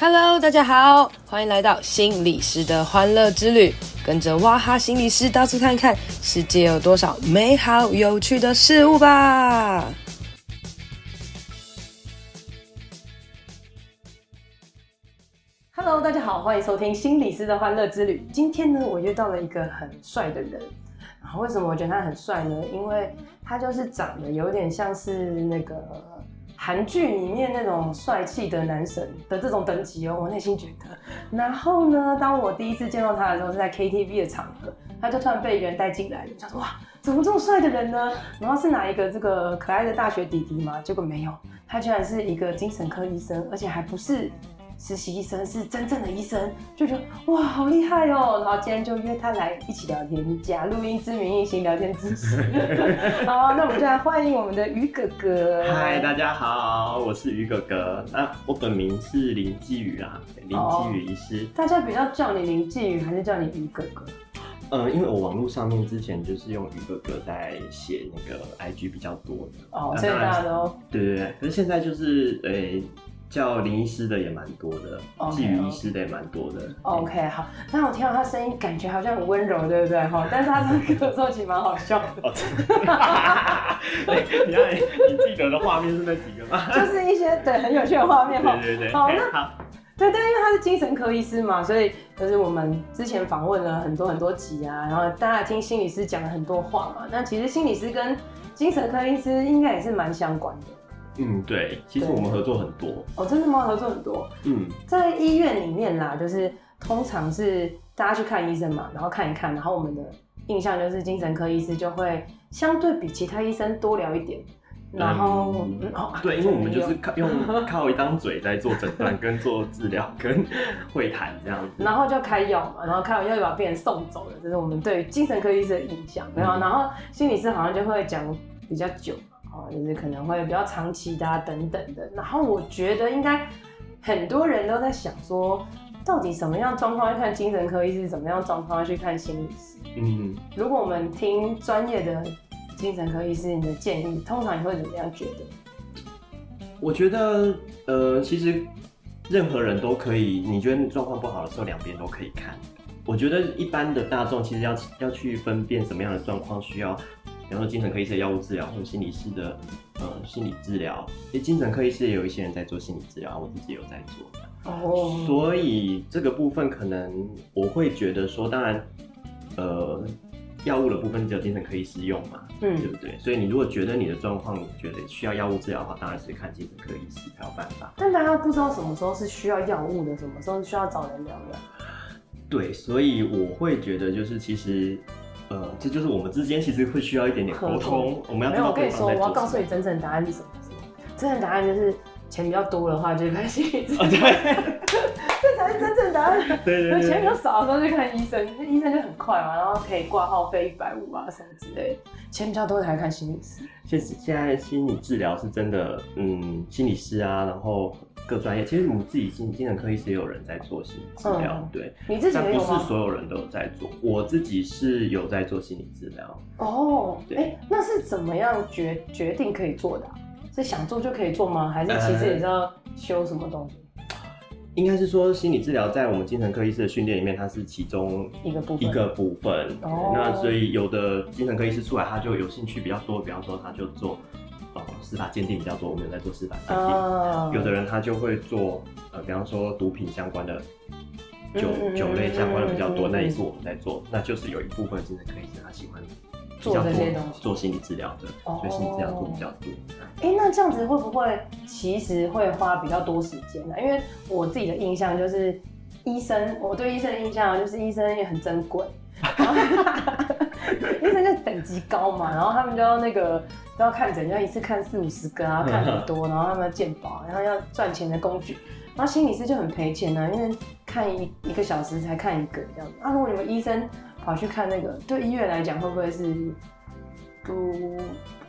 Hello，大家好，欢迎来到心理师的欢乐之旅，跟着哇哈心理师到处看看，世界有多少美好有趣的事物吧。Hello，大家好，欢迎收听心理师的欢乐之旅。今天呢，我遇到了一个很帅的人。然后为什么我觉得他很帅呢？因为他就是长得有点像是那个。韩剧里面那种帅气的男神的这种等级哦，我内心觉得。然后呢，当我第一次见到他的时候是在 KTV 的场合，他就突然被一个人带进来，想说哇，怎么这么帅的人呢？然后是哪一个这个可爱的大学弟弟吗？结果没有，他居然是一个精神科医生，而且还不是。实习医生是真正的医生，就觉得哇，好厉害哦！然后今天就约他来一起聊天，假录音之名，进行聊天知识。好，那我们就来欢迎我们的于哥哥。嗨，大家好，我是于哥哥。那我本名是林继宇啊，林继宇医师。大家比较叫你林继宇，还是叫你于哥哥？嗯，因为我网络上面之前就是用鱼哥哥在写那个 IG 比较多的哦，所以大家都对对对。可是现在就是诶。欸叫林医师的也蛮多的，季宇医师的也蛮多的。OK，好，那我听到他声音，感觉好像很温柔，对不对？哈，但是他唱歌的时候其实蛮好笑的。哦。你看，你记得的画面是那几个吗？就是一些对很有趣的画面。对对对。好，那好，对对，因为他是精神科医师嘛，所以就是我们之前访问了很多很多集啊，然后大家听心理师讲了很多话嘛。那其实心理师跟精神科医师应该也是蛮相关的。嗯，对，其实我们合作很多哦，真的吗？合作很多。嗯，在医院里面啦，就是通常是大家去看医生嘛，然后看一看，然后我们的印象就是精神科医师就会相对比其他医生多聊一点，然后、嗯嗯、哦，对，因为我们就是靠用 靠一张嘴在做诊断、跟做治疗、跟会谈这样子，然后就开药嘛，然后开完药就把病人送走了，这是我们对精神科医师的印象。没有、嗯，然后心理师好像就会讲比较久。就是可能会比较长期的啊，等等的，然后我觉得应该很多人都在想说，到底什么样状况要看精神科医师，怎么样状况要去看心理师？嗯，如果我们听专业的精神科医师你的建议，通常你会怎么样觉得？我觉得，呃，其实任何人都可以，你觉得状况不好的时候，两边都可以看。我觉得一般的大众其实要要去分辨什么样的状况需要。比方说精神科医师的药物治疗，或者心理师的呃心理治疗，因为精神科医师也有一些人在做心理治疗，我自己有在做。哦、oh.，所以这个部分可能我会觉得说，当然，呃，药物的部分只有精神科医师用嘛，嗯，对不对？所以你如果觉得你的状况，你觉得需要药物治疗的话，当然是看精神科医师才有办法。但大家不知道什么时候是需要药物的，什么时候是需要找人聊聊。对，所以我会觉得就是其实。呃，这就是我们之间其实会需要一点点沟通。我们要没有，我跟你说，我要告诉你真正的答案是什么？真正答案就是钱比较多的话就看心理师。对，这才是真正答案。对对对。钱比较少的时候就看医生，那医生就很快嘛，然后可以挂号费一百五啊什么之类的。钱比较多才看心理师。现现在心理治疗是真的，嗯，心理师啊，然后。各专业，其实我们自己精精神科医师也有人在做心理治疗，嗯，对，你自己不是所有人都有在做，我自己是有在做心理治疗。哦，对，欸，那是怎么样决决定可以做的啊？是想做就可以做吗？还是其实也是要修什么东西？呃，应该是说心理治疗在我们精神科医师的训练里面，它是其中一个部分。一个部分。哦，那所以有的精神科医师出来，他就有兴趣比较多，比方说他就做。司法鉴定比较多，我们有在做司法鉴定。Oh. 有的人他就会做，呃，比方说毒品相关的酒、mm -hmm. 酒类相关的比较多，mm -hmm. 那也是我们在做。那就是有一部分精神科医生他喜欢做这些东西，做心理治疗的，oh. 所以心理治疗做比较多。哎、欸，那这样子会不会其实会花比较多时间呢？因为我自己的印象就是，医生，我对医生的印象就是医生也很珍贵。医生就等级高嘛，然后他们就要那个都要看诊，要一次看四五十个啊，看很多，然后他们要健保，然后要赚钱的工具，然后心理师就很赔钱啊，因为看一一个小时才看一个这样子。那、啊、如果你们医生跑去看那个，对医院来讲会不会是不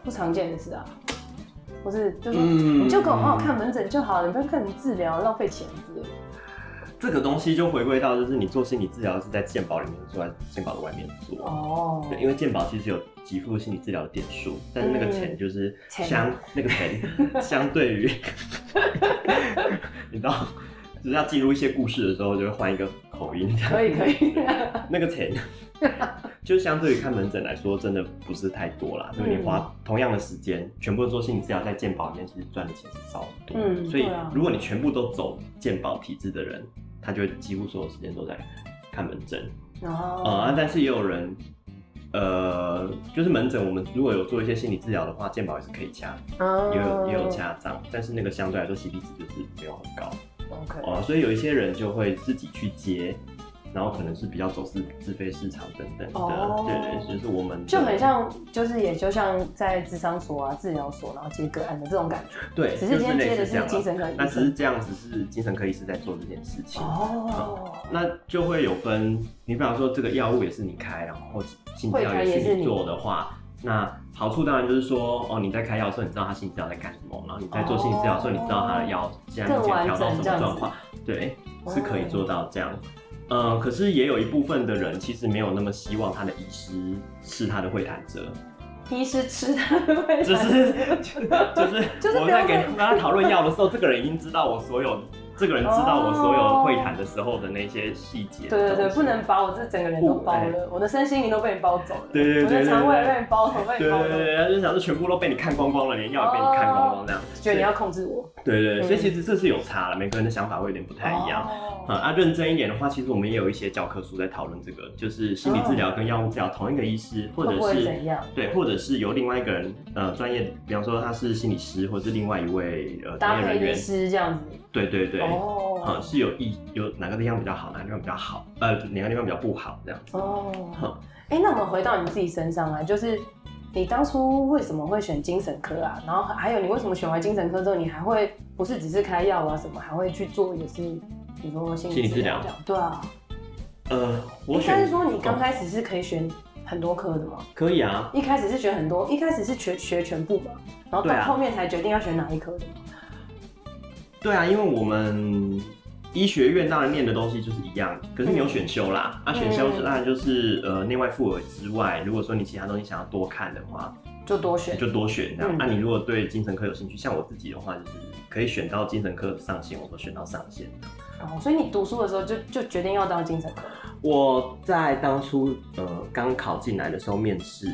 不常见的事啊？不是，就是说你就给我好好看门诊就好了，你不要看你治疗浪费钱之类的。这个东西就回归到，就是你做心理治疗是在健保里面做，在健保的外面做。哦，对，因为健保其实有给付心理治疗的点数，但是那个钱就是相、嗯、那个钱 相对于，你知道，就是要记录一些故事的时候，就会换一个口音。可以可以，那个钱。就相对于看门诊来说，真的不是太多啦。因为你花同样的时间，全部做心理治疗，在健保里面其实赚的钱是少很多。嗯，所以如果你全部都走健保体制的人，他就几乎所有时间都在看门诊。哦。啊，但是也有人，呃，就是门诊，我们如果有做一些心理治疗的话，健保也是可以加，也有也有加账，但是那个相对来说 CP 值就是没有很高。OK。哦，所以有一些人就会自己去接。然后可能是比较走私自费市场等等的，oh, 对对，就是我们就很像，就是也就像在智商所啊、治疗所，然后接个案的这种感觉。对，只是今天接的是精神科医生，那只是这样子是精神科医师在做这件事情。哦、oh. 嗯，那就会有分，你比方说这个药物也是你开，然后心理治疗也是你做的话，那好处当然就是说，哦，你在开药的时候你知道他心理治疗在干什么，然后你在做心理治疗的时候你知道他的药现在目前调到什么状况，对，是可以做到这样。嗯，可是也有一部分的人其实没有那么希望他的医师是他的会谈者，医师吃他的会谈者，就是就是我在给他讨论药的时候，这个人已经知道我所有。这个人知道我所有会谈的时候的那些细节。对对对，不能把我这整个人都包了，我的身心灵都被你包走了。对对对，肠胃被你包，肠胃被你包。对对对，他就想说全部都被你看光光了，连药也被你看光光这样。觉得你要控制我。对对，所以其实这是有差了，每个人的想法会有点不太一样。啊，啊，认真一点的话，其实我们也有一些教科书在讨论这个，就是心理治疗跟药物治疗同一个医师，或者是？对，或者是由另外一个人呃专业，比方说他是心理师，或者是另外一位呃专业人员，医师这样子。对对对。哦。是有一有哪个地方比较好，哪个地方比较好，呃，哪个地方比较不好这样子。哦，哎、欸，那我们回到你自己身上啊，就是你当初为什么会选精神科啊？然后还有你为什么选完精神科之后，你还会不是只是开药啊什么，还会去做也是，比如说心理治疗？对啊。呃，我选。但是说你刚开始是可以选很多科的吗？可以啊。一开始是选很多，一开始是学学全部嘛，然后到后面才决定要选哪一科的。对啊，因为我们。医学院当然念的东西就是一样，可是你有选修啦。嗯、啊，选修当然就是呃内外妇儿之外，如果说你其他东西想要多看的话，就多选，就多选这样。那、嗯啊、你如果对精神科有兴趣，像我自己的话，就是可以选到精神科的上线，我都选到上线。哦，所以你读书的时候就就决定要当精神科？我在当初呃刚考进来的时候面试，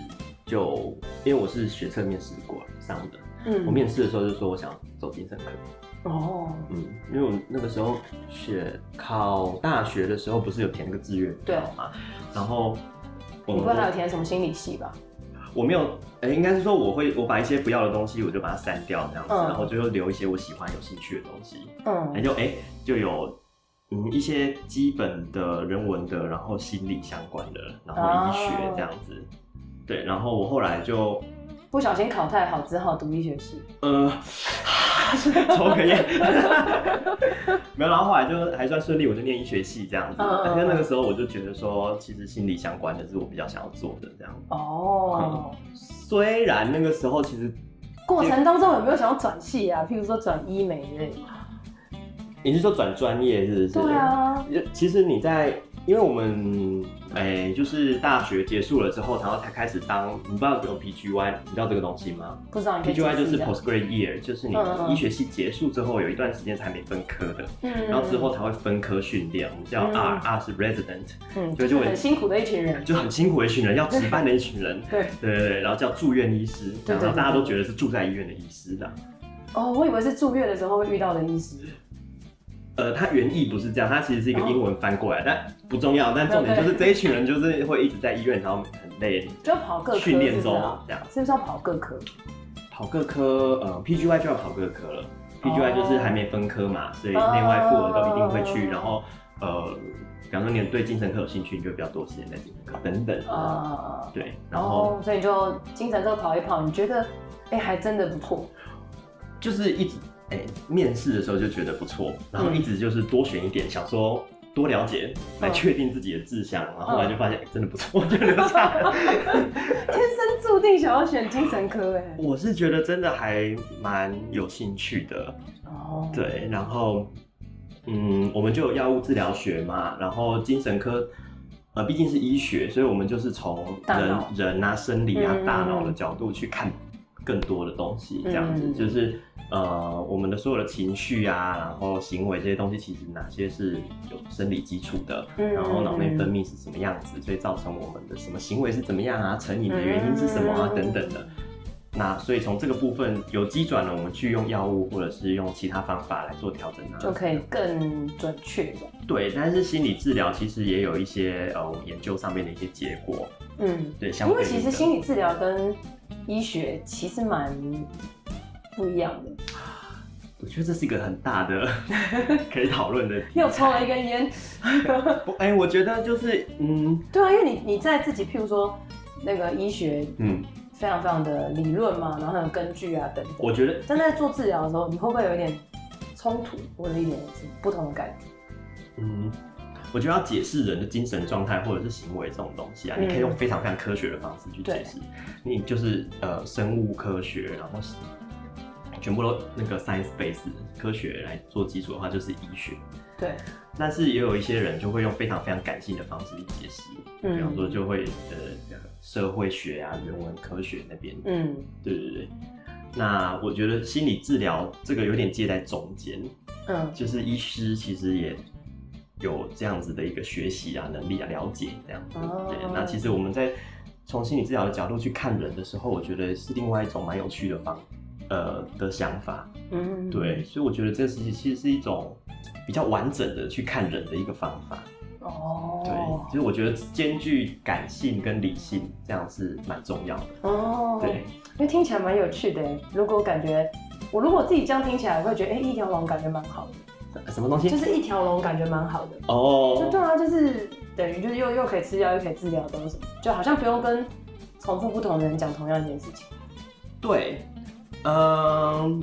就因为我是学测面试过上的，嗯，我面试的时候就说我想走精神科。哦，嗯，因为我那个时候学考大学的时候，不是有填个志愿表嘛？然后我你不会还有填什么心理系吧？我没有，哎、欸，应该是说我会我把一些不要的东西，我就把它删掉这样子，嗯、然后最后留一些我喜欢有兴趣的东西。嗯，也就哎、欸、就有嗯一些基本的人文的，然后心理相关的，然后医学这样子。哦、对，然后我后来就不小心考太好，只好读医学系。呃。抽个烟，没有，然后后来就还算顺利，我就念医学系这样子。因为、嗯、那个时候我就觉得说，其实心理相关的是我比较想要做的这样子。哦、嗯，虽然那个时候其实过程当中有没有想要转系啊？譬如说转医美之类的。你是说转专业是不是？对啊。其实你在。因为我们哎、欸，就是大学结束了之后，然后才开始当，你不知道有 PGY，你知道这个东西吗？不知道。PGY 就是 postgrad year，就是你医学系结束之后有一段时间才没分科的，嗯，然后之后才会分科训练，我们叫 R，R、嗯、是 resident，嗯，就就很辛苦的一群人，就很辛苦的一群人，要值班的一群人，对对对，然后叫住院医师，然后大家都觉得是住在医院的医师的。哦，我以为是住院的时候会遇到的医师。呃，它原意不是这样，它其实是一个英文翻过来，但不重要。但重点就是这一群人就是会一直在医院，然后很累，就跑各科训练中这样。是不是要跑各科？跑各科，呃，PGY 就要跑各科了。PGY 就是还没分科嘛，所以内外妇儿都一定会去。然后，呃，比方说你对精神科有兴趣，你就会比较多时间在精神科等等。啊，对。然后，所以你就精神科跑一跑，你觉得，哎，还真的不错。就是一直。哎、欸，面试的时候就觉得不错，然后一直就是多选一点，嗯、想说多了解来确定自己的志向，嗯、然后后来就发现、欸、真的不错，就留下来。天生注定想要选精神科哎，我是觉得真的还蛮有兴趣的哦。对，然后嗯，我们就有药物治疗学嘛，然后精神科，呃，毕竟是医学，所以我们就是从人人啊、生理啊、大脑的角度去看更多的东西，这样子、嗯、就是。呃，我们的所有的情绪啊，然后行为这些东西，其实哪些是有生理基础的，嗯、然后脑内分泌是什么样子，所以造成我们的什么行为是怎么样啊，成瘾的原因是什么啊，嗯、等等的。那所以从这个部分有机转了，我们去用药物或者是用其他方法来做调整啊，就可以更准确的。对，但是心理治疗其实也有一些呃研究上面的一些结果。嗯，对，相对因为其实心理治疗跟医学其实蛮。不一样的，我觉得这是一个很大的 可以讨论的。又抽了一根烟。不，哎，我觉得就是，嗯，对啊，因为你你在自己，譬如说那个医学，嗯，非常非常的理论嘛，然后还有根据啊等等。我觉得，但在做治疗的时候，你会不会有一点冲突或者一点不同的感觉？嗯，我觉得要解释人的精神状态或者是行为这种东西啊，嗯、你可以用非常非常科学的方式去解释。对你就是呃，生物科学，然后。全部都那个 science base 科学来做基础的话，就是医学。对。但是也有一些人就会用非常非常感性的方式去解释，嗯，比方说就会呃社会学啊、人文科学那边，嗯，对对对。那我觉得心理治疗这个有点介在中间，嗯，就是医师其实也有这样子的一个学习啊、能力啊、了解这样。对。那其实我们在从心理治疗的角度去看人的时候，我觉得是另外一种蛮有趣的方法。呃的想法，嗯，对，所以我觉得这个事情其实是一种比较完整的去看人的一个方法。哦，对，其实我觉得兼具感性跟理性这样是蛮重要的。哦，对，因为听起来蛮有趣的。如果感觉我如果自己这样听起来，我会觉得哎、欸，一条龙感觉蛮好的。什么东西？就是一条龙感觉蛮好的。哦，就对啊，就是等于就是又又可以吃药又可以治疗，都是什么？就好像不用跟重复不同的人讲同样一件事情。对。嗯，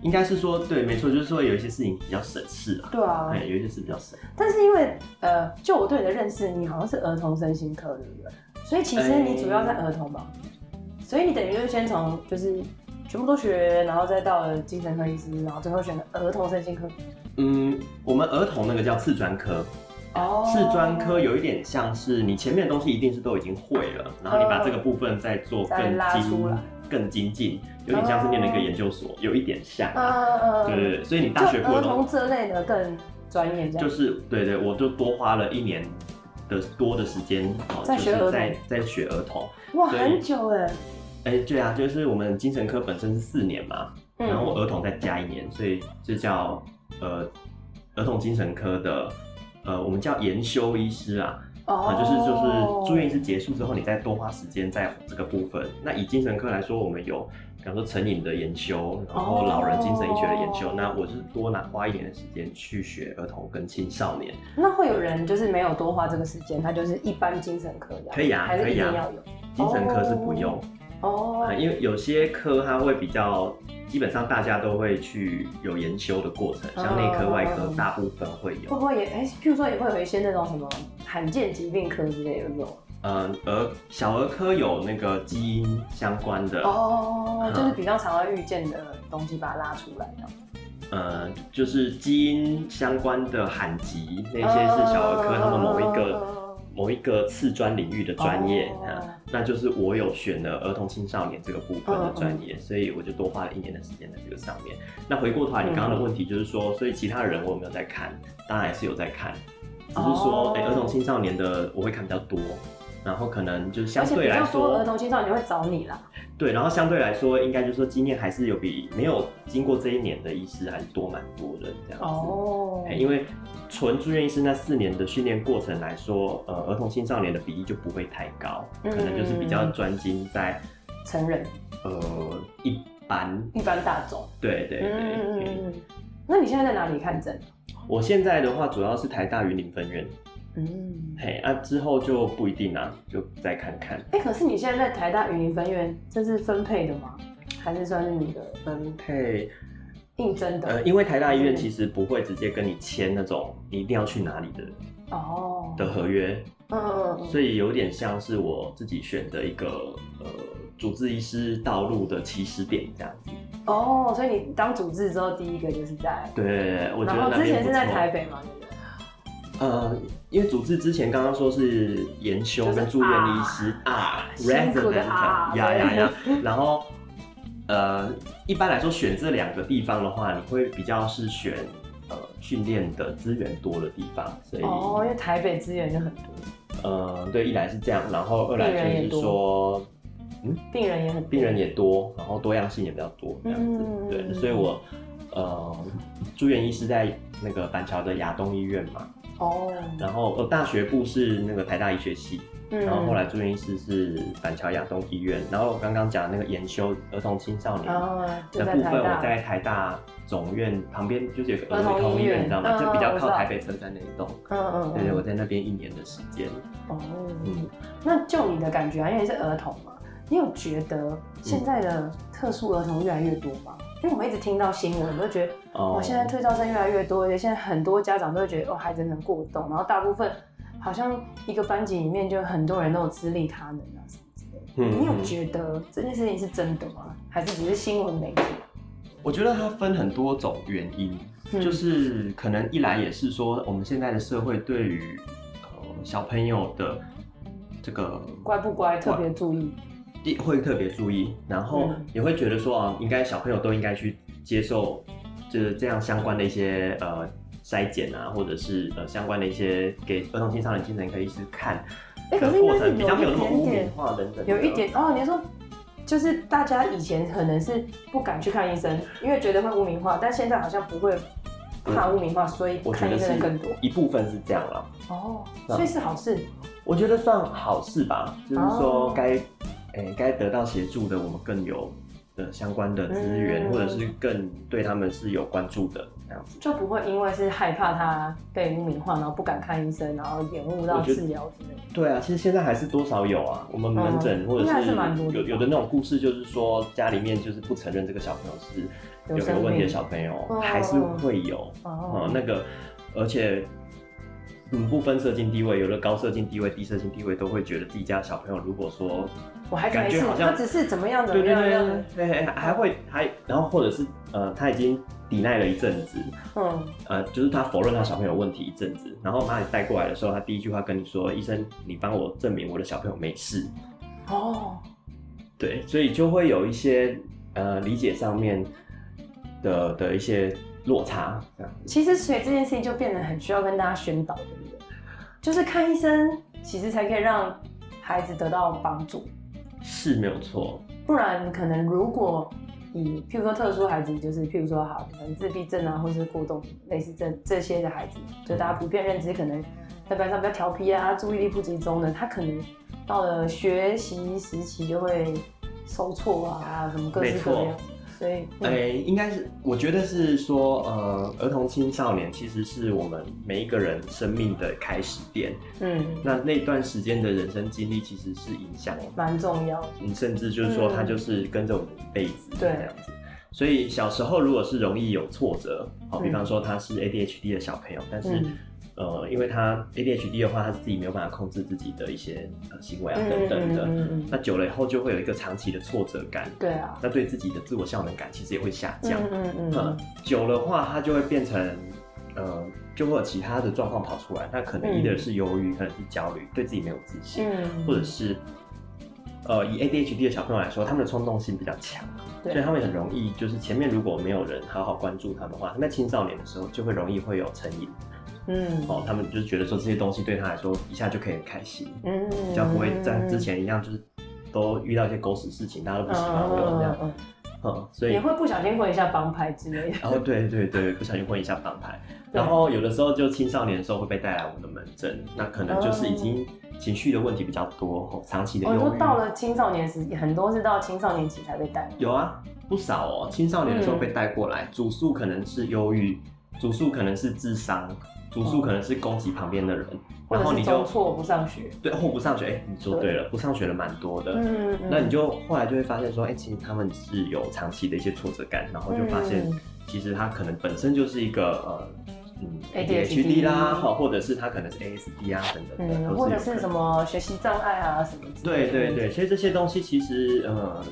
应该是说对，没错，就是说有一些事情比较省事啊。对啊，对，有一些事比较省。但是因为呃，就我对你的认识，你好像是儿童身心科，对不对？所以其实你主要在儿童吧？欸、所以你等于就是先从就是全部都学，然后再到了精神科医师，然后最后选了儿童身心科。嗯，我们儿童那个叫次专科。哦。次专科有一点像是你前面的东西一定是都已经会了，然后你把这个部分再做更精。更精进，有点像是念了一个研究所，有一点像，对对对，所以你大学过儿童这类的更专业，这样就是对对，我就多花了一年的多的时间，在学儿童，在在学儿童，哇，很久哎，哎，对啊，就是我们精神科本身是四年嘛，然后儿童再加一年，所以就叫呃儿童精神科的，呃，我们叫研修医师啊。啊，就是就是住院医师结束之后，你再多花时间在这个部分。那以精神科来说，我们有，比方说成瘾的研修，然后老人精神医学的研修。那我是多拿花一点的时间去学儿童跟青少年。那会有人就是没有多花这个时间，他就是一般精神科的，可以啊，可以啊，精神科是不用。哦，因为有些科它会比较。基本上大家都会去有研修的过程，像内科、外科，大部分会有。会不会也哎？譬如说也会有一些那种什么罕见疾病科之类的那种。嗯，儿小儿科有那个基因相关的哦，就是比较常会遇见的东西，把它拉出来的。嗯，就是基因相关的罕疾，那些是小儿科他们某一个。某一个次专领域的专业啊，那就是我有选了儿童青少年这个部分的专业，所以我就多花了一年的时间在这个上面。那回过头来，你刚刚的问题就是说，所以其他的人我有没有在看？当然还是有在看，只是说，哎，儿童青少年的我会看比较多。然后可能就是相对来说，儿童青少年会找你啦。对，然后相对来说，应该就是说经验还是有比没有经过这一年的医师还是多蛮多的这样子。哦。因为纯住院医师那四年的训练过程来说，呃，儿童青少年的比例就不会太高，可能就是比较专精在成人。呃，一般。一般大众。对对对。嗯。那你现在在哪里看诊？我现在的话，主要是台大云林分院。嗯，嘿，啊，之后就不一定啦，就再看看。哎、欸，可是你现在在台大云林分院，这是分配的吗？还是算是你的分配应征的？呃，因为台大医院其实不会直接跟你签那种你一定要去哪里的哦的合约，嗯，所以有点像是我自己选的一个呃主治医师道路的起始点这样子。哦，所以你当主治之后，第一个就是在对对对，我觉得然后之前是在台北。嘛？呃，因为主治之前刚刚说是研修跟住院医师啊，resident，呀呀呀，然后呃，一般来说选这两个地方的话，你会比较是选呃训练的资源多的地方，所以哦，因为台北资源就很多。呃，对，一来是这样，然后二来就是说，嗯，病人也很多，病人也多，然后多样性也比较多，这样子，嗯、对，所以我呃住院医师在那个板桥的亚东医院嘛。哦，然后呃，大学部是那个台大医学系，嗯、然后后来住院医师是板桥亚东医院，然后我刚刚讲那个研修儿童青少年的部分，我在台大总院旁边就是有个儿童医院，你知道吗？就比较靠台北车站那一栋，嗯嗯，对对，我在那边一年的时间。哦，嗯，那就你的感觉啊，因为是儿童嘛，你有觉得现在的特殊儿童越来越多吗？因为我们一直听到新闻，我都觉得哦，现在退照生越来越多，而且现在很多家长都会觉得哦，孩子能过动，然后大部分好像一个班级里面就很多人都有资历他能啊什么之类的。嗯，你有觉得这件事情是真的吗？还是只是新闻媒体？我觉得它分很多种原因，嗯、就是可能一来也是说我们现在的社会对于呃小朋友的这个乖不乖特别注意。会特别注意，然后也会觉得说啊，应该小朋友都应该去接受，就是这样相关的一些呃筛检啊，或者是呃相关的一些给儿童青少年精神科医师看，哎，可是应该是比较没有那么污名化等等，有一点哦，你说就是大家以前可能是不敢去看医生，因为觉得会污名化，但现在好像不会怕污名化，所以看医生更多，一部分是这样了。哦，所以是好事，我觉得算好事吧，就是说该。哎，该得到协助的，我们更有的相关的资源，嗯、或者是更对他们是有关注的这样子，就不会因为是害怕他被污名化，然后不敢看医生，然后延误到治疗之类的。对啊，其实现在还是多少有啊，我们门诊、嗯、或者是有有的那种故事，就是说家里面就是不承认这个小朋友是有有问题的小朋友，还是会有哦、嗯、那个，而且。嗯，不分社经地位，有的高社经地位、低社经地位，都会觉得自己家小朋友如果说，我还感觉好像他只是怎么样怎么样，对对对，对，还会还，然后或者是呃，他已经抵赖了一阵子，嗯，呃，就是他否认他小朋友问题一阵子，然后把你带过来的时候，他第一句话跟你说：“医生，你帮我证明我的小朋友没事。”哦，对，所以就会有一些呃理解上面的的一些。落差这样，其实所以这件事情就变得很需要跟大家宣导，对不对？就是看医生，其实才可以让孩子得到帮助，是没有错。不然可能如果以譬如说特殊孩子，就是譬如说好，可能自闭症啊，或是过动类似这这些的孩子，就大家普遍认知可能在班上比较调皮啊，注意力不集中的，他可能到了学习时期就会受挫啊，什么各式各样。对，哎、嗯欸，应该是，我觉得是说，呃，儿童青少年其实是我们每一个人生命的开始点。嗯，那那段时间的人生经历其实是影响蛮重要。你甚至就是说，他就是跟着我们一辈子这样子。嗯、所以小时候如果是容易有挫折，好，比方说他是 ADHD 的小朋友，但是。嗯呃，因为他 ADHD 的话，他是自己没有办法控制自己的一些呃行为啊等等的，那久了以后就会有一个长期的挫折感。对啊，那对自己的自我效能感其实也会下降。嗯嗯，嗯，嗯久的话，他就会变成呃，就会有其他的状况跑出来。那可能一个是忧郁，嗯、可能是焦虑，对自己没有自信，嗯、或者是呃，以 ADHD 的小朋友来说，他们的冲动性比较强，所以他们很容易就是前面如果没有人好好关注他们的话，他在青少年的时候就会容易会有成瘾。嗯，哦，他们就是觉得说这些东西对他来说一下就可以很开心，嗯，比较不会像之前一样，就是都遇到一些狗屎事情，大家都不喜欢我这样，嗯，嗯，所以也会不小心混一下帮派之类的。哦，对对对，不小心混一下帮派，然后有的时候就青少年的时候会被带来我们的门诊，那可能就是已经情绪的问题比较多，长期的忧郁。我说到了青少年时，很多是到青少年期才被带。有啊，不少哦，青少年的时候被带过来，主诉可能是忧郁，主诉可能是智商。主诉可能是攻击旁边的人，然后你就错不上学，对，或不上学，哎、欸，你说对了，对不上学的蛮多的，嗯，那你就后来就会发现说，哎、欸，其实他们是有长期的一些挫折感，然后就发现其实他可能本身就是一个呃，嗯，ADHD 啦，或，或者是他可能是 ASD 啊等等的，或者是什么学习障碍啊什么之类的。对对对，所以这些东西其实呃。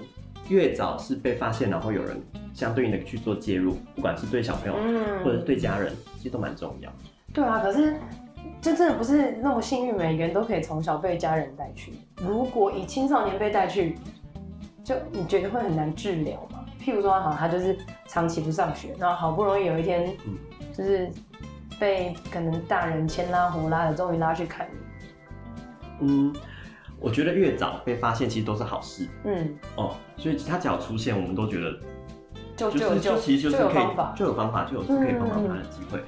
越早是被发现，然后有人相对应的去做介入，不管是对小朋友，嗯，或者是对家人，其实都蛮重要。对啊，可是就真的不是那么幸运，每个人都可以从小被家人带去。如果以青少年被带去，就你觉得会很难治疗吗？譬如说，好，他就是长期不上学，然后好不容易有一天，嗯，就是被可能大人牵拉胡拉的，终于拉去看你。嗯，我觉得越早被发现，其实都是好事。嗯，哦，所以他只要出现，我们都觉得就就就，就其实就是可以，就有方法，就有方法，就有可以帮忙他的机会。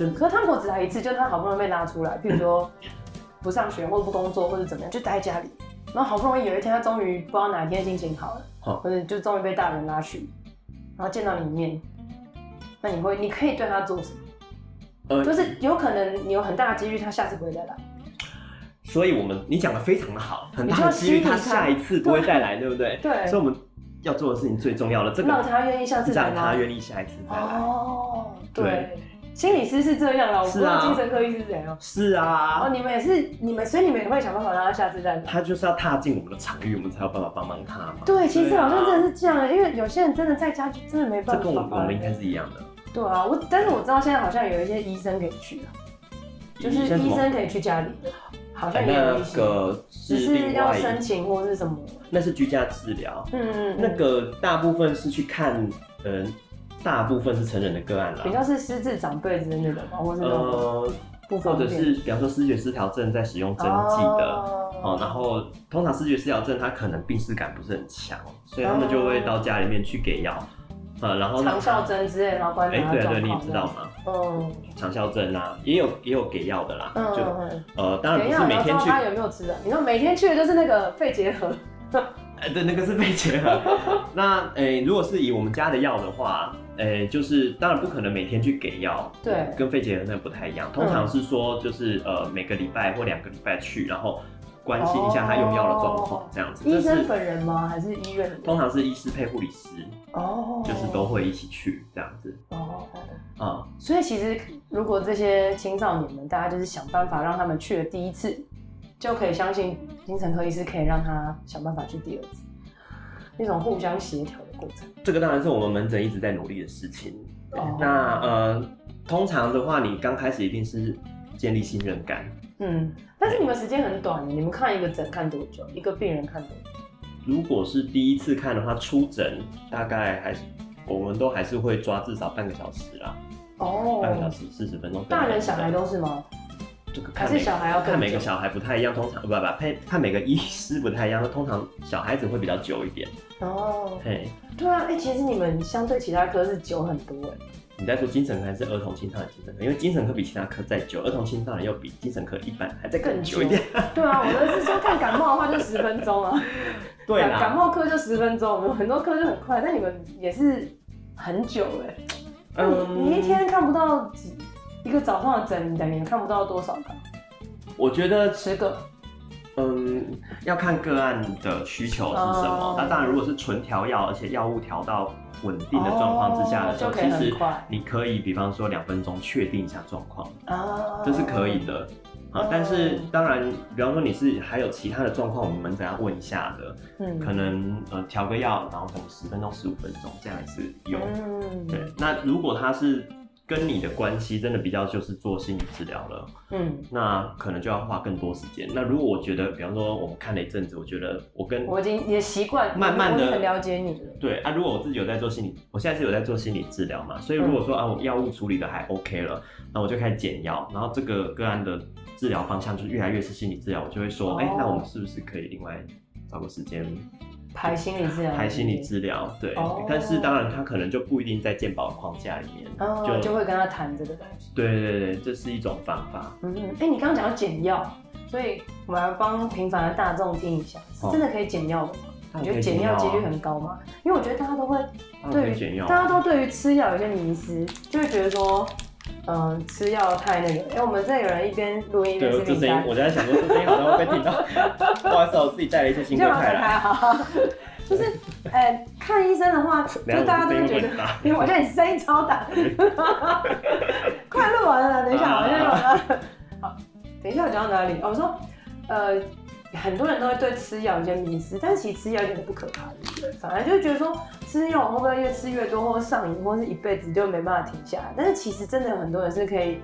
嗯、可是他如果只来一次，就是他好不容易被拉出来，譬如说不上学或者不工作或者怎么样，就待在家里，然后好不容易有一天，他终于不知道哪一天心情好了，哦、或者就终于被大人拉去，然后见到你一面，那你会，你可以对他做什么？呃，就是有可能你有很大的几率，他下次不会再来。所以，我们你讲的非常的好，很大的几率他下一次不会再来，对不对？对。所以我们要做的事情最重要的，这个让他愿意下次来，让他愿意下一次再来。哦，对。心理师是这样啦，我不知道精神科医师是怎样。是啊。哦，你们也是，你们所以你们也会想办法让他下次再来。他就是要踏进我们的场域，我们才有办法帮忙他嘛。对，其实好像真的是这样，因为有些人真的在家就真的没办法。这跟我们应该是一样的。对啊，我但是我知道现在好像有一些医生可以去啊，就是医生可以去家里的。好像有一些，只是要申请或是什么？那是居家治疗。嗯，嗯嗯，那个大部分是去看，嗯、呃，大部分是成人的个案啦。比较是失智长辈之类的吧，或是呃，或者是比方说失觉失调症在使用针剂的哦，哦。然后通常失觉失调症他可能病视感不是很强，所以他们就会到家里面去给药。呃，然后长效针之类，然后观察哎，对对，你知道吗？嗯，长效针啊，也有也有给药的啦。嗯，就呃，当然不是每天去。他有没有吃的？你说每天去的就是那个肺结核。哎，对，那个是肺结核。那哎，如果是以我们家的药的话，哎，就是当然不可能每天去给药。对，跟肺结核那不太一样。通常是说，就是呃，每个礼拜或两个礼拜去，然后。关心一下他用药的状况，这样子。医生本人吗？还是医院？通常是医师配护理师。哦。就是都会一起去这样子。哦。啊。所以其实如果这些青少年们，大家就是想办法让他们去了第一次，就可以相信精神科医师可以让他想办法去第二次，那种互相协调的过程。这个当然是我们门诊一直在努力的事情。哦。那呃，通常的话，你刚开始一定是建立信任感。嗯，但是你们时间很短，你们看一个诊看多久？一个病人看多久？如果是第一次看的话，出诊大概还是我们都还是会抓至少半个小时啦。哦，半个小时四十分钟。大人小孩都是吗？这个还是小孩要看每个小孩不太一样，通常不不看看每个医师不太一样，那通常小孩子会比较久一点。哦，嘿，对啊，哎、欸，其实你们相对其他科是久很多哎。你在说精神科还是儿童青少年精神科？因为精神科比其他科再久，儿童青少年又比精神科一般还在更久一点。对啊，我的是说看感冒的话就十分钟啊。对啦，感冒科就十分钟，我们很多科就很快，但你们也是很久哎。嗯，你一天看不到几一个早上的诊，你等于看不到多少个？我觉得十个。嗯，要看个案的需求是什么。那、oh. 当然，如果是纯调药，而且药物调到稳定的状况之下的时候，oh, 其实你可以，比方说两分钟确定一下状况，啊，这是可以的。啊，但是当然，比方说你是还有其他的状况，我们门诊要问一下的。嗯，可能呃调个药，然后可能十分钟、十五分钟这样也是有。嗯，对。那如果他是。跟你的关系真的比较就是做心理治疗了，嗯，那可能就要花更多时间。那如果我觉得，比方说我们看了一阵子，我觉得我跟我已经也习惯，慢慢的很了解你了。对啊，如果我自己有在做心理，我现在是有在做心理治疗嘛，所以如果说啊，我药物处理的还 OK 了，那我就开始减药，然后这个个案的治疗方向就越来越是心理治疗，我就会说，哎、哦欸，那我们是不是可以另外找个时间？排心理治疗，排心理治疗，对。Oh. 但是当然，他可能就不一定在健保框架里面，oh, 就就会跟他谈这个东西。对对对，这是一种方法。嗯嗯。哎、欸，你刚刚讲到减药，所以我们来帮平凡的大众听一下，是真的可以减药的吗？你、oh. 觉得减药几率很高吗？因为我觉得大家都会对于大家都对于吃药有些迷思，就会觉得说。嗯，吃药太那个。哎、欸，我们这有人一边录音一边吃饼干。对，这声音，我在想说，这声音好像会被听到。不好意思，我自己带了一些新歌开来。好，就是，哎、欸，看医生的话，就大家都会觉得，因为我觉得你声音超大。快录完了，等一下，我先录完了。好，等一下我讲到哪里？我说，呃，很多人都会对吃药有些迷思，但是其实吃药一点都不可怕，对不对？反而就觉得说吃药会不会越吃越多，或上瘾，或是一辈子就没办法停下来？但是其实真的有很多人是可以，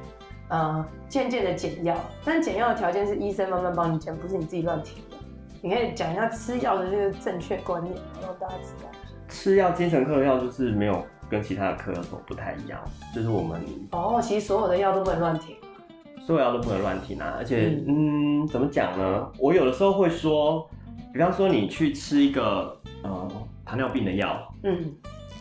呃，渐渐的减药，但减药的条件是医生慢慢帮你减，不是你自己乱停的。你可以讲一下吃药的这个正确观念，让大家知道。吃药，精神科的药就是没有跟其他的科有什么不太一样，就是我们哦，其实所有的药都不能乱停。所有药都不能乱停啊！而且，嗯，嗯，怎么讲呢？我有的时候会说，比方说你去吃一个呃糖尿病的药，嗯，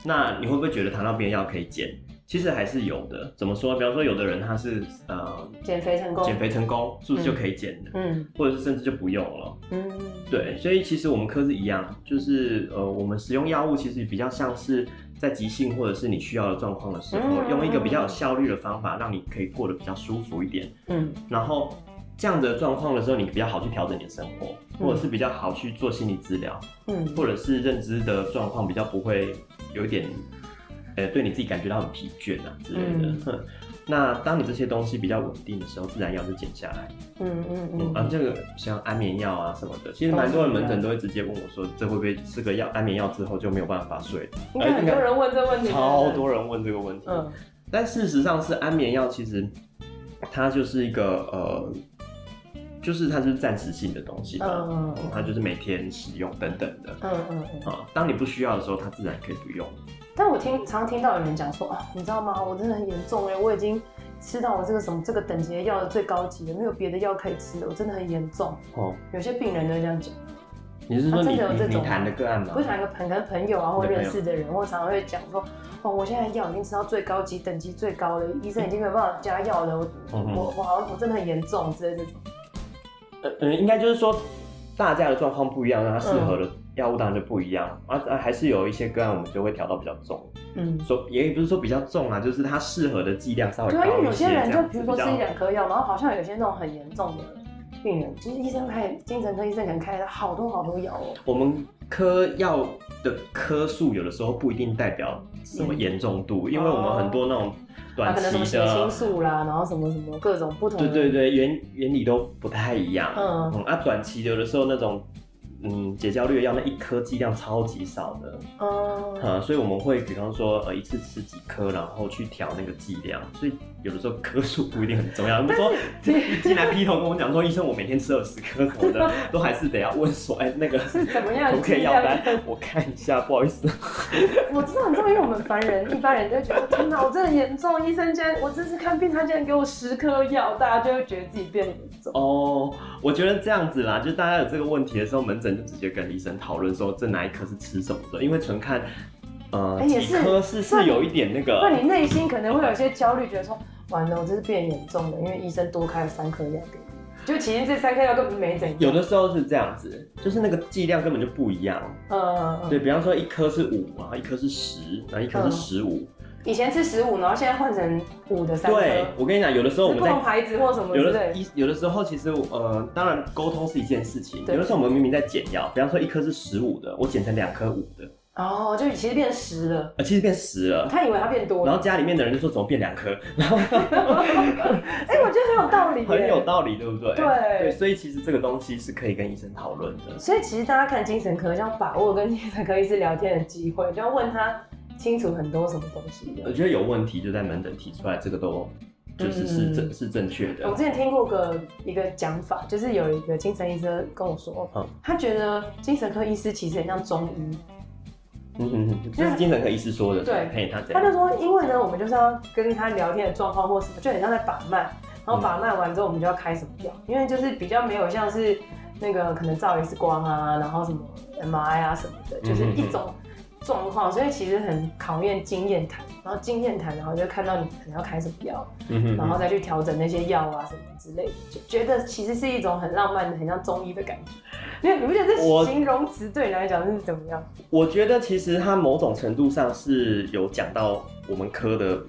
那你会不会觉得糖尿病的药可以减？其实还是有的。怎么说？比方说有的人他是呃减肥成功，减肥成功是不是就可以减的？嗯，或者是甚至就不用了？嗯，对。所以其实我们科是一样，就是呃我们使用药物其实比较像是。在急性或者是你需要的状况的时候，嗯、用一个比较有效率的方法，让你可以过得比较舒服一点。嗯，然后这样的状况的时候，你比较好去调整你的生活，嗯、或者是比较好去做心理治疗。嗯，或者是认知的状况比较不会有一点，呃，对你自己感觉到很疲倦啊之类的。嗯 那当你这些东西比较稳定的时候，自然药就减下来。嗯嗯嗯。啊，这个像安眠药啊什么的，其实蛮多人门诊都会直接问我说，这会不会吃个药安眠药之后就没有办法睡？应该很多人问这个问题。超多人问这个问题。嗯。但事实上是安眠药，其实它就是一个呃，就是它是暂时性的东西嘛。嗯嗯。它就是每天使用等等的。嗯嗯嗯。啊，当你不需要的时候，它自然可以不用。但我听常听到有人讲说啊，你知道吗？我真的很严重哎，我已经吃到我这个什么这个等级的药的最高级了，没有别的药可以吃了，我真的很严重。哦，有些病人都会这样讲。你是说你、啊、真的有这种你谈的个案吗？不是谈个朋跟朋友啊，或认识的人，我常常会讲说，哦，我现在药已经吃到最高级等级最高了，医生已经没有办法加药了，我、嗯、我我好像我真的很严重之类这种。呃呃，应该就是说大家的状况不一样，那他适合的、嗯。药物当然就不一样啊，啊，还是有一些个案我们就会调到比较重，嗯，说也不是说比较重啊，就是它适合的剂量稍微高一些。对，因为有些人就比如说吃一两颗药，然后好像有些那种很严重的病人，就是医生开精神科医生可能开了好多好多药哦。我们科药的颗数有的时候不一定代表什么严重度，嗯、因为我们很多那种短期的，啊、可能什么血清素啦，然后什么什么各种不同的，对对对，原原理都不太一样。嗯嗯，啊，短期有的时候那种。嗯，解焦虑的药那一颗剂量超级少的，哦、嗯，所以我们会比方说，呃，一次吃几颗，然后去调那个剂量，所以有的时候颗数不一定很重要。比如说进来劈头跟我讲说，医生我每天吃二十颗什么的，都还是得要问说，哎、欸，那个是怎么样？可不可以药单？我看一下，不好意思。我知道很重要，因为我们凡人一般人就会觉得，天哪，我真的很严重，医生竟然我这次看病，他竟然给我十颗药，大家就会觉得自己变严重。哦，我觉得这样子啦，就大家有这个问题的时候，门诊。就直接跟医生讨论说，这哪一颗是吃什么的，因为纯看，呃，欸、几颗是是有一点那个。那你内心可能会有些焦虑，觉得说，完了，我这是变严重的，因为医生多开了三颗药给你，就其实这三颗药根本没怎样。有的时候是这样子，就是那个剂量根本就不一样。嗯嗯嗯。对，比方说一颗是五，然后一颗是十，然后一颗是十五。以前是十五，然后现在换成五的三颗。对，我跟你讲，有的时候我们在不同牌子或什么。有的一有的时候其实呃，当然沟通是一件事情。有的时候我们明明在减药，比方说一颗是十五的，我减成两颗五的。哦，就其实变十了。呃，其实变十了。他以为他变多了。然后家里面的人就说怎么变两颗？然后，哎、欸，我觉得很有道理。很有道理，对不对？对对，所以其实这个东西是可以跟医生讨论的。所以其实大家看精神科，要把握跟精神科医师聊天的机会，就要问他。清楚很多什么东西，我觉得有问题就在门诊提出来，这个都就是是正、嗯、是正确的。我之前听过个一个讲法，就是有一个精神医生跟我说，嗯、他觉得精神科医师其实很像中医。嗯嗯嗯，这是精神科医师说的。对，他他就说，因为呢，我们就是要跟他聊天的状况或什么，就很像在把脉，然后把脉完之后，我们就要开什么药，因为就是比较没有像是那个可能照 X 光啊，然后什么 MRI 啊什么的，就是一种。状况，所以其实很考验经验谈，然后经验谈，然后就看到你可能要开什么药，嗯、然后再去调整那些药啊什么之类的，就觉得其实是一种很浪漫的、很像中医的感觉。因为你不觉得这形容词对你来讲是怎么样？我觉得其实它某种程度上是有讲到我们科的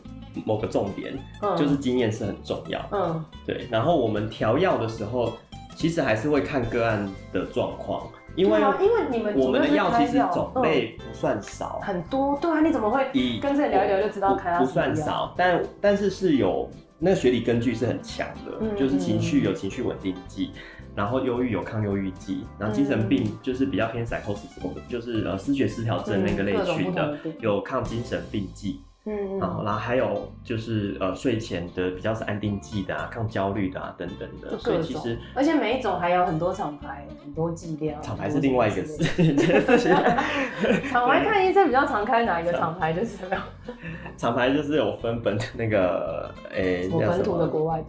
某个重点，嗯、就是经验是很重要。嗯，对。然后我们调药的时候，其实还是会看个案的状况。因为因为你们我们的药其实种类不算少，很多对啊，你怎么会跟这聊一聊就知道？不算少，但但是是有那个学理根据是很强的，嗯就是情绪有情绪稳定剂，然后忧郁有抗忧郁剂，然后精神病就是比较偏 psychosis，就是呃思觉失调症那个类群的，有抗精神病剂。嗯，然后然后还有就是呃睡前的比较是安定剂的啊，抗焦虑的啊等等的，所以其实而且每一种还有很多厂牌，很多剂量。厂牌是另外一个事。厂牌看医生比较常开哪一个厂牌就是什么？厂牌就是有分本那个诶，我本土的国外的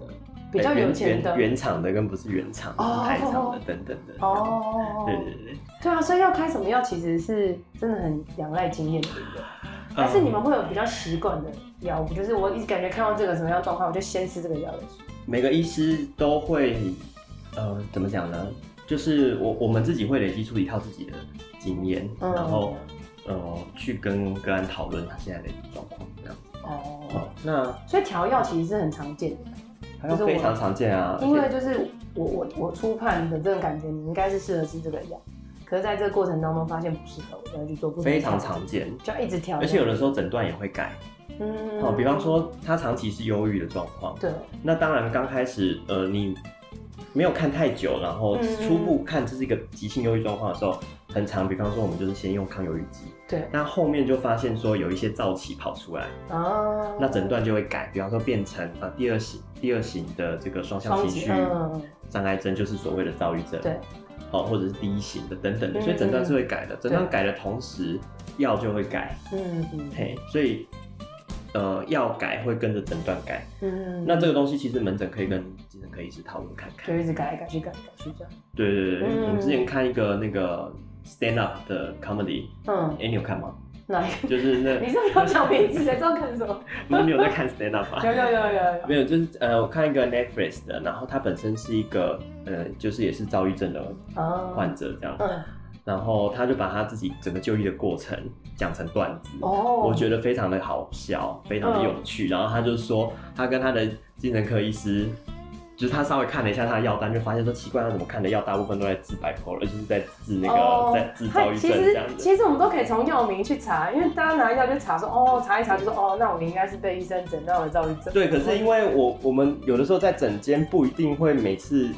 比较有钱的原厂的跟不是原厂台厂的等等的。哦，对对对。对啊，所以要开什么药其实是真的很仰赖经验的一个。但是你们会有比较习惯的药物，就是我一直感觉看到这个什么样状况，我就先吃这个药的。每个医师都会，呃，怎么讲呢？就是我我们自己会累积出一套自己的经验，嗯、然后呃去跟个案讨论他现在的状况这样子。哦，嗯、那所以调药其实是很常见的，调药非常常见啊。因为就是我我我初判的这种感觉，你应该是适合吃这个药。可是在这个过程当中发现不适合，我就要去做不。非常常见，就要一直调。而且有的时候诊断也会改。嗯。好，比方说他长期是忧郁的状况。对。那当然刚开始，呃，你没有看太久，然后初步看这是一个急性忧郁状况的时候，很常。比方说我们就是先用抗忧郁剂。对。那后面就发现说有一些燥气跑出来。哦。那诊断就会改，比方说变成啊第二型第二型的这个双向情绪障碍症，就是所谓的躁郁症。对。哦，或者是第一型的等等的，所以诊断是会改的。诊断改的同时，药就会改。嗯嗯。嘿，所以呃，药改会跟着诊断改。嗯。那这个东西其实门诊可以跟精神科医师讨论看看。就一直改来改去改来改去这样。对对对，我们之前看一个那个 stand up 的 comedy，嗯，哎，你有看吗？哪一个？就是那，你是不是要讲名字？知道看什么？那你有在看 stand up 吗？有有有有有。没有，就是呃，我看一个 Netflix 的，然后他本身是一个呃，就是也是躁郁症的患者这样。嗯。然后他就把他自己整个就医的过程讲成段子，哦，我觉得非常的好笑，非常的有趣。然后他就说，他跟他的精神科医师。就是他稍微看了一下他的药单，就发现说奇怪，他怎么看的药大部分都在治 bipolar，而就是在治那个、oh, 在治躁郁症这样子。其实其实我们都可以从药名去查，因为大家拿药就查说哦，查一查就说哦，那我们应该是被医生诊断为躁郁症。对，可是因为我我们有的时候在诊间不一定会每次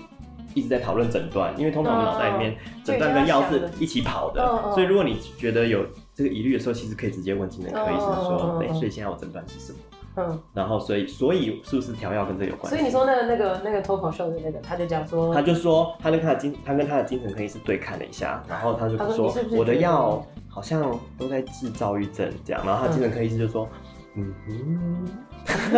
一直在讨论诊断，因为通常我们脑袋里面诊断跟药是一起跑的，oh, 所以如果你觉得有这个疑虑的时候，其实可以直接问精神科医生说，对，所以现在我诊断是什么？嗯，然后所以所以是不是调药跟这有关系？所以你说那个那个那个脱口秀的那个，他就讲说，他就说他跟他的精他跟他的精神科医师对看了一下，然后他就说我的药好像都在治躁郁症这样，然后他精神科医师就说，嗯哼，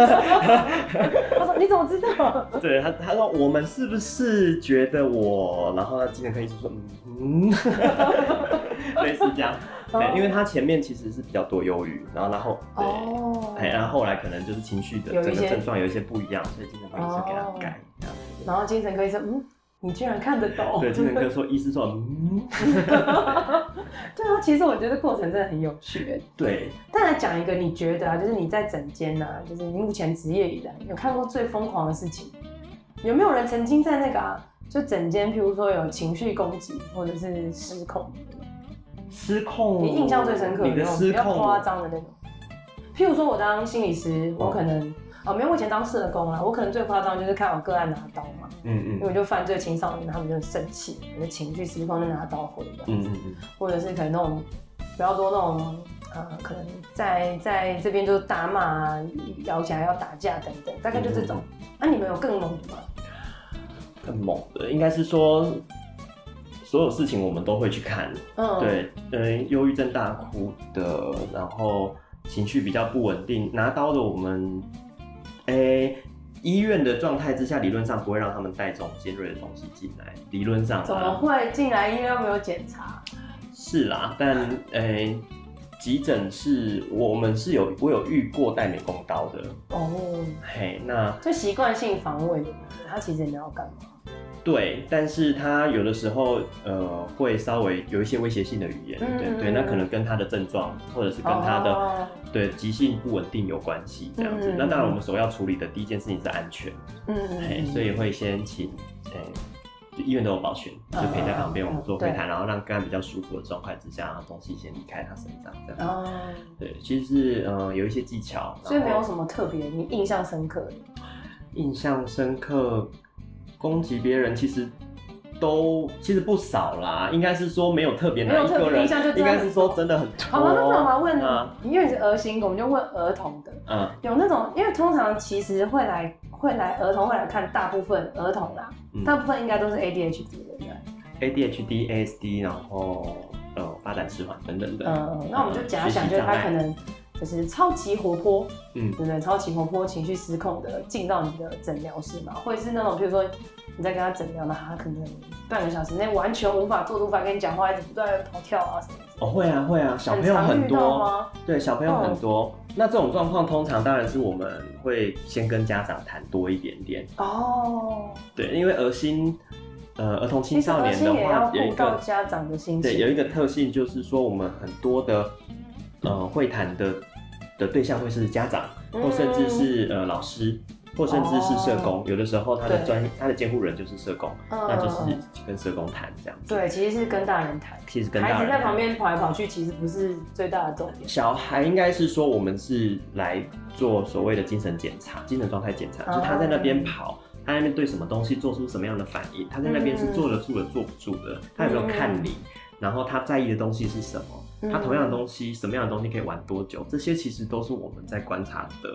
他说你怎么知道？对他他说我们是不是觉得我？然后他精神科医师说嗯哼，类似这样。对，因为他前面其实是比较多忧郁，然后然后对，哎、哦，然后后来可能就是情绪的整个症状有一些不一样，所以精神科医生给他改。然后精神科医生，嗯，你居然看得懂？对，精神科说，医师说，嗯，对啊，其实我觉得过程真的很有趣。对，再来讲一个，你觉得啊，就是你在整间呐，就是你目前职业以来有看过最疯狂的事情？有没有人曾经在那个啊，就整间，譬如说有情绪攻击或者是失控？失控，你印象最深刻的那种比较夸张的那种，譬如说我当心理师，我可能哦，没有我以前当社工啊，我可能最夸张就是看我个案拿刀嘛，嗯嗯，因为就犯罪青少年，他们就很生气，有的情绪失控就拿刀回这样子，嗯嗯，或者是可能那种比较多那种呃，可能在在这边就是大骂啊，咬起来要打架等等，大概就这种。那你们有更猛的吗？更猛的应该是说。所有事情我们都会去看，嗯，对，嗯，忧郁症大哭的，然后情绪比较不稳定，拿刀的，我们，哎、欸，医院的状态之下，理论上不会让他们带这种尖锐的东西进来，理论上。怎么会进来？医院又没有检查？是啦，但，哎、欸，急诊室我们是有，我有遇过带美工刀的。哦，嘿，那就习惯性防卫的，他其实也没有干嘛？对，但是他有的时候，呃，会稍微有一些威胁性的语言，嗯、对对，那可能跟他的症状，或者是跟他的、哦、对急性不稳定有关系，这样子。嗯、那当然，我们首要处理的第一件事情是安全，嗯，嘿，所以会先请，哎，就医院都有保全，就陪在旁边，我们做会谈，嗯、然后让个案比较舒服的状态之下，然后东西先离开他身上，这样。哦、对，其实是呃有一些技巧，所以没有什么特别你印象深刻的。印象深刻，攻击别人其实都其实不少啦，应该是说没有特别哪一个人，应该是说真的很多。好吧，那我要问，啊、因为你是儿心，我们就问儿童的。嗯，有那种，因为通常其实会来会来儿童会来看，大部分儿童啦，嗯、大部分应该都是 ADHD 的对，ADHD、ASD，然后呃发展迟缓等等的。嗯，那我们就假想，就是他可能。就是超级活泼，嗯，对不对？超级活泼，情绪失控的进到你的诊疗室嘛，或者是那种，比如说你在跟他诊疗的，他可能半个小时内完全无法做，无法跟你讲话，一直不断的跑跳啊什么的。哦，会啊，会啊，小朋友很多，对，小朋友很多。嗯、那这种状况通常当然是我们会先跟家长谈多一点点。哦，对，因为儿心，呃，儿童青少年的话，有一个家长的心情，对，有一个特性就是说，我们很多的，呃，会谈的。的对象会是家长，或甚至是呃老师，或甚至是社工。有的时候他的专他的监护人就是社工，那就是跟社工谈这样子。对，其实是跟大人谈。其实跟大人。孩子在旁边跑来跑去，其实不是最大的重点。小孩应该是说，我们是来做所谓的精神检查、精神状态检查，就他在那边跑，他在那边对什么东西做出什么样的反应，他在那边是坐得住的、坐不住的，他有没有看你，然后他在意的东西是什么。他同样的东西，什么样的东西可以玩多久？这些其实都是我们在观察的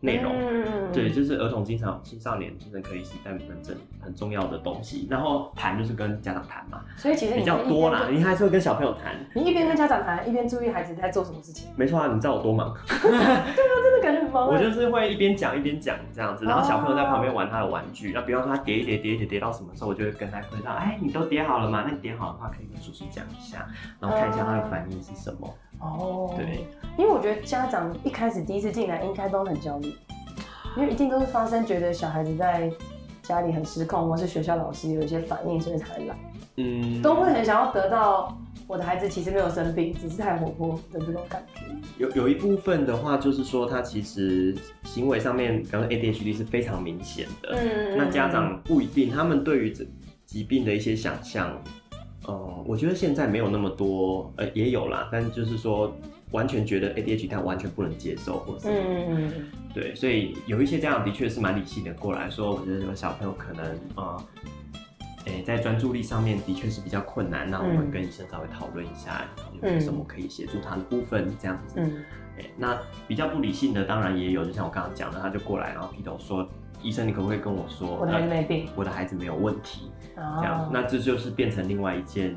内容。嗯、对，就是儿童、经常青少年精神科医师在门诊很重要的东西。然后谈就是跟家长谈嘛，所以其实比较多啦。你还是会跟小朋友谈。你一边跟家长谈，一边注意孩子在做什么事情。没错啊，你知道我多忙。对啊，真的感觉很忙。我就是会一边讲一边讲这样子，然后小朋友在旁边玩他的玩具。那、啊、比方说他叠一叠叠一叠叠到什么时候，我就会跟他回到，哎，你都叠好了吗？那你叠好的话，可以跟叔叔讲一下，然后看一下他的反应是什么。哦，对，因为我觉得家长一开始第一次进来应该都很焦虑，因为一定都是发生觉得小孩子在家里很失控，或是学校老师有一些反应，所以才来，嗯，都会很想要得到我的孩子其实没有生病，只是太活泼的这种感觉。有有一部分的话，就是说他其实行为上面，刚刚 ADHD 是非常明显的，嗯，那家长不一定，他们对于这疾病的一些想象。哦，我觉得现在没有那么多，呃，也有啦，但就是说，完全觉得 ADHD 他完全不能接受，或者是，嗯，对，所以有一些家长的确是蛮理性的过来说，我觉得这个小朋友可能，呃，欸、在专注力上面的确是比较困难，那我们跟医生稍微讨论一下，有什么可以协助他的部分，这样子，那比较不理性的当然也有，就像我刚刚讲的，他就过来，然后劈头说。医生，你可不可以跟我说，我的孩子没病，我的孩子没有问题，这样，那这就是变成另外一件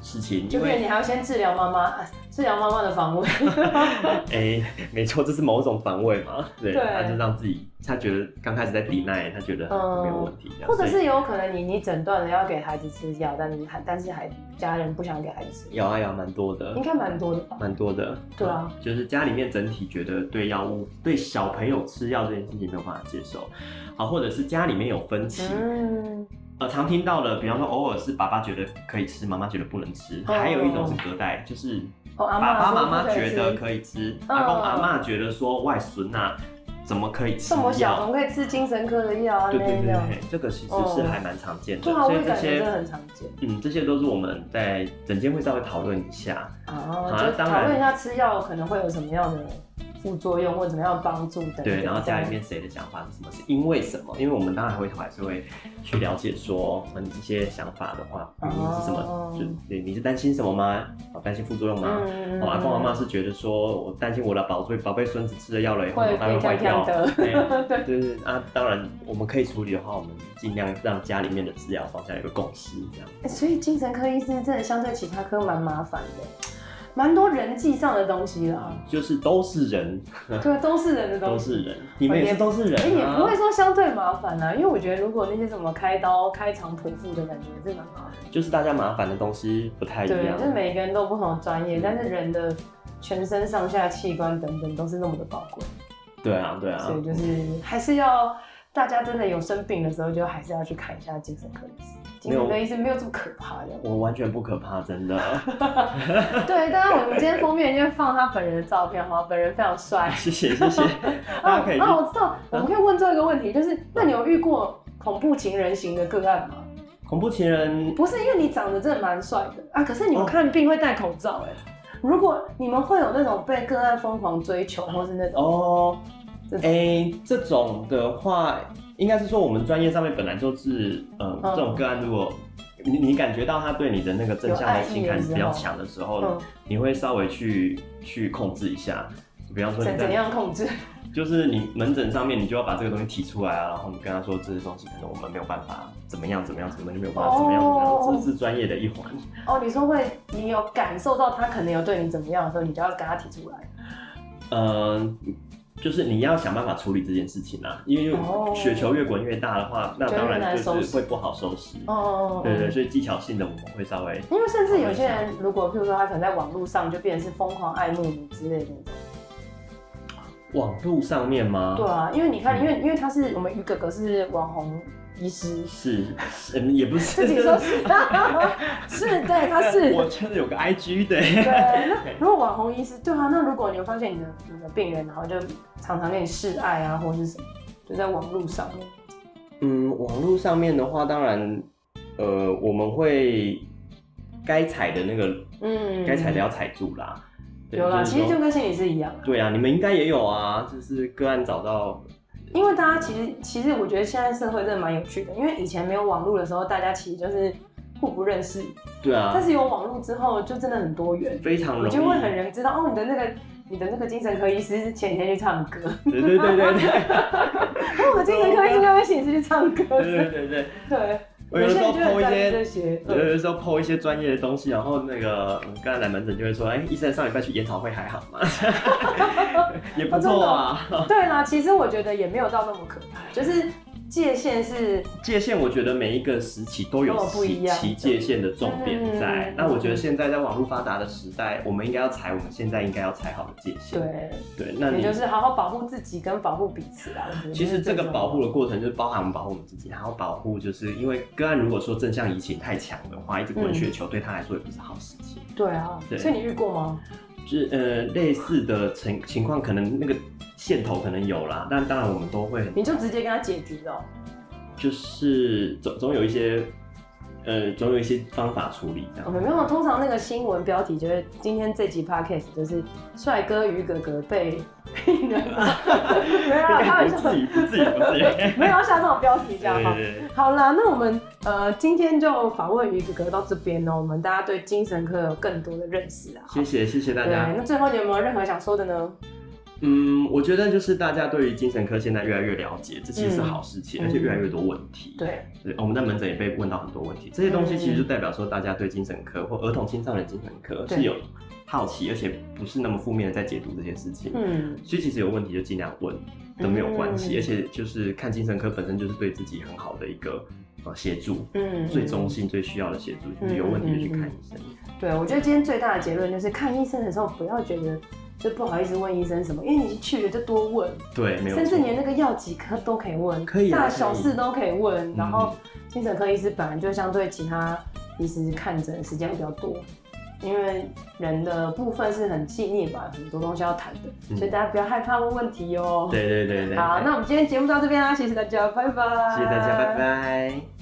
事情，就变你还要先治疗妈妈，治疗妈妈的防卫。哎，没错，这是某种防卫嘛，对，他就让自己，他觉得刚开始在抵赖，他觉得没有问题，或者是有可能你你诊断了要给孩子吃药，但是还但是还家人不想给孩子吃，有啊有蛮多的，应该蛮多的吧，蛮多的，对啊，就是家里面整体觉得对药物对小朋友吃药这件事情没有办法接受，好，或者是家里面有分歧。嗯。呃，常听到的，比方说，偶尔是爸爸觉得可以吃，妈妈觉得不能吃，还有一种是隔代，就是爸爸妈妈觉得可以吃，阿公阿妈觉得说外孙呐怎么可以吃药？这么小怎么可以吃精神科的药啊？对对对，这个其实是还蛮常见的，所以这些很常见。嗯，这些都是我们在整间会稍微讨论一下，哦，就讨论一下吃药可能会有什么样的。副作用或怎么样帮助的？对，然后家里面谁的想法是什么？是因为什么？因为我们当然会还是会去了解说，你这些想法的话，原因是什么？就你你是担心什么吗？担心副作用吗？我阿公阿妈是觉得说我担心我的宝贝宝贝孙子吃了药了以后他会坏掉。对对对啊，当然我们可以处理的话，我们尽量让家里面的治疗方向有个共识，这样。所以精神科医师真的相对其他科蛮麻烦的。蛮多人际上的东西啦，就是都是人，对，都是人的东西，都是人，你们也都是人，也不会说相对麻烦啊，因为我觉得如果那些什么开刀、开肠剖腹的感觉是蛮麻烦，就是大家麻烦的东西不太一样，对，就是每个人都不同的专业，但是人的全身上下器官等等都是那么的宝贵，对啊，对啊，所以就是还是要大家真的有生病的时候，就还是要去看一下精神科医师。精神科医生没有这么可怕的，我完全不可怕，真的。对，当然我们今天封面就放他本人的照片，哈，本人非常帅。谢 谢谢谢，大。啊，我知道，我们可以问最后一个问题，就是那你有遇过恐怖情人型的个案吗？恐怖情人不是，因为你长得真的蛮帅的啊，可是你们看病会戴口罩，哎，如果你们会有那种被个案疯狂追求，或是那种哦，哎，这种的话。应该是说我们专业上面本来就是，呃，嗯、这种个案，如果你你感觉到他对你的那个正向的情感比较强的时候，嗯、你会稍微去去控制一下，比方说你怎样控制？就是你门诊上面，你就要把这个东西提出来啊，然后你跟他说这些东西可能我们没有办法怎么样怎么样，根本就没有办法怎么样怎么样，这是专业的一环。哦，你说会，你有感受到他可能有对你怎么样的时候，你就要跟他提出来。嗯，就是你要想办法处理这件事情啊，因为雪球越滚越大的话，那当然就是会不好收拾。哦，对对，所以技巧性的我们会稍微。因为甚至有些人，如果譬如说他可能在网络上就变成是疯狂爱慕你之类的。网络上面吗？对啊，因为你看，因为因为他是我们鱼哥哥是网红医师，是，嗯，也不是自己说是，是，对，他是。我真的有个 IG 的。对，那如果网红医师，对啊，那如果你有发现你的你的病人，然后就常常跟你示爱啊，或者是什么，就在网路上面。嗯，网路上面的话，当然，呃，我们会该踩的那个，嗯，该踩的要踩住啦。有啦，其实就跟心理师一样。对啊，你们应该也有啊，就是个案找到。因为大家其实其实我觉得现在社会真的蛮有趣的，因为以前没有网络的时候，大家其实就是互不认识。对啊。但是有网络之后，就真的很多元，非常容易。你就会很容易知道哦，你的那个你的那个精神科医师是前几天去唱歌。对对对对对。我的精神科医师那边显示去唱歌。对对对对。对。我有时候 po 一些，有的时候 po 一些专业的东西，然后那个刚才来门诊就会说，哎、欸，医生上礼拜去研讨会还好吗？也不错啊。对啦，其实我觉得也没有到那么可怕，就是。界限是界限，我觉得每一个时期都有其其界限的重点在。嗯、那我觉得现在在网络发达的时代，我们应该要踩我们现在应该要踩好的界限。对对，那你就是好好保护自己跟保护彼此啊。其实这个保护的过程就是包含我们保护我们自己，然后保护，就是因为个案如果说正向移情太强的话，一直滚雪球对他来说也不是好事情。对啊，对，所以你遇过吗？就是呃类似的情情况，可能那个。线头可能有啦，但当然我们都会。你就直接跟他解决了。就是总总有一些，呃，总有一些方法处理这样。没有，通常那个新闻标题就是今天这集 podcast 就是帅哥鱼哥哥被病人。没有，开玩笑。不至于，不至于，不至于。没有要下这种标题这样哈。好啦，那我们呃今天就访问鱼哥哥到这边呢，我们大家对精神科有更多的认识啊。谢谢，谢谢大家。那最后你有没有任何想说的呢？嗯，我觉得就是大家对于精神科现在越来越了解，这其实是好事情，嗯、而且越来越多问题。对，对，我们在门诊也被问到很多问题，这些东西其实就代表说大家对精神科或儿童青少年精神科是有好奇，而且不是那么负面的在解读这件事情。嗯，所以其实有问题就尽量问都没有关系，嗯、而且就是看精神科本身就是对自己很好的一个呃协助，嗯，最中性最需要的协助，就是有问题就去看医生。对，我觉得今天最大的结论就是看医生的时候不要觉得。就不好意思问医生什么，因为你去了就多问，对，没有，甚至连那个药几颗都可以问，可以，大小事都可以问。以然后精神科医师本来就相对其他医师看诊时间比较多，因为人的部分是很细腻吧，很多东西要谈的，嗯、所以大家不要害怕问问题哦、对对对。好，那我们今天节目到这边啦，谢谢大家，拜拜。谢谢大家，拜拜。